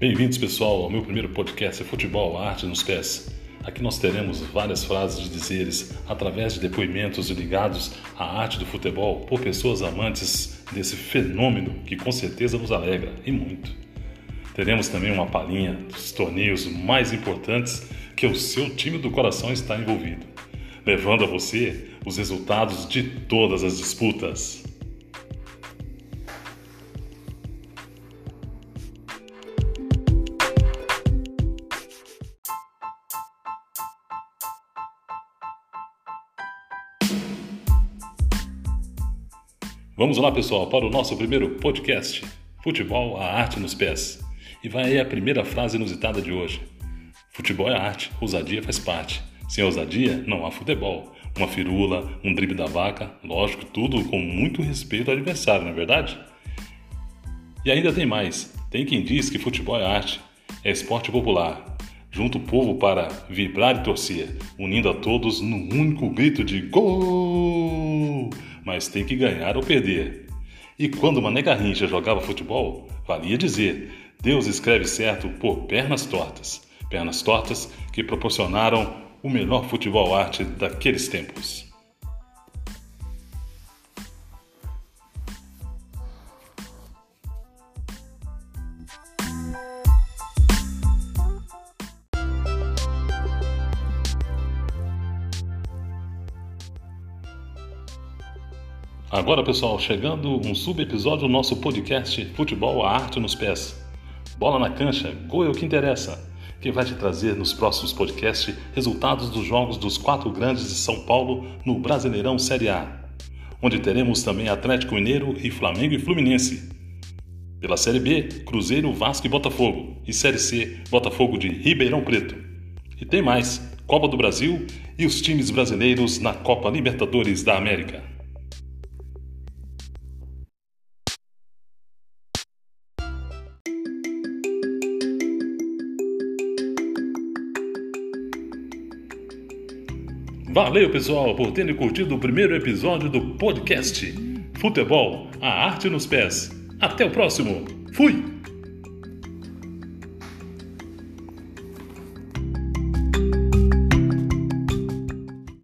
Bem-vindos, pessoal, ao meu primeiro podcast Futebol, Arte nos Pés. Aqui nós teremos várias frases de dizeres através de depoimentos ligados à arte do futebol por pessoas amantes desse fenômeno que com certeza nos alegra e muito. Teremos também uma palhinha dos torneios mais importantes que o seu time do coração está envolvido, levando a você os resultados de todas as disputas. Vamos lá, pessoal, para o nosso primeiro podcast: Futebol, a arte nos pés. E vai aí a primeira frase inusitada de hoje: Futebol é arte, ousadia faz parte. Sem ousadia, não há futebol. Uma firula, um drible da vaca, lógico, tudo com muito respeito ao adversário, não é verdade? E ainda tem mais: tem quem diz que futebol é arte, é esporte popular. Junta o povo para vibrar e torcer, unindo a todos num único grito de gol! Mas tem que ganhar ou perder. E quando Mané Garrincha jogava futebol, valia dizer: Deus escreve certo por pernas tortas. Pernas tortas que proporcionaram o melhor futebol arte daqueles tempos. Agora, pessoal, chegando um sub-episódio do nosso podcast Futebol, a Arte nos Pés. Bola na cancha, gol é o que interessa. Que vai te trazer nos próximos podcasts resultados dos jogos dos quatro grandes de São Paulo no Brasileirão Série A, onde teremos também Atlético Mineiro e Flamengo e Fluminense. Pela Série B, Cruzeiro, Vasco e Botafogo. E Série C, Botafogo de Ribeirão Preto. E tem mais: Copa do Brasil e os times brasileiros na Copa Libertadores da América. Valeu, pessoal, por terem curtido o primeiro episódio do podcast Futebol, a arte nos pés. Até o próximo. Fui!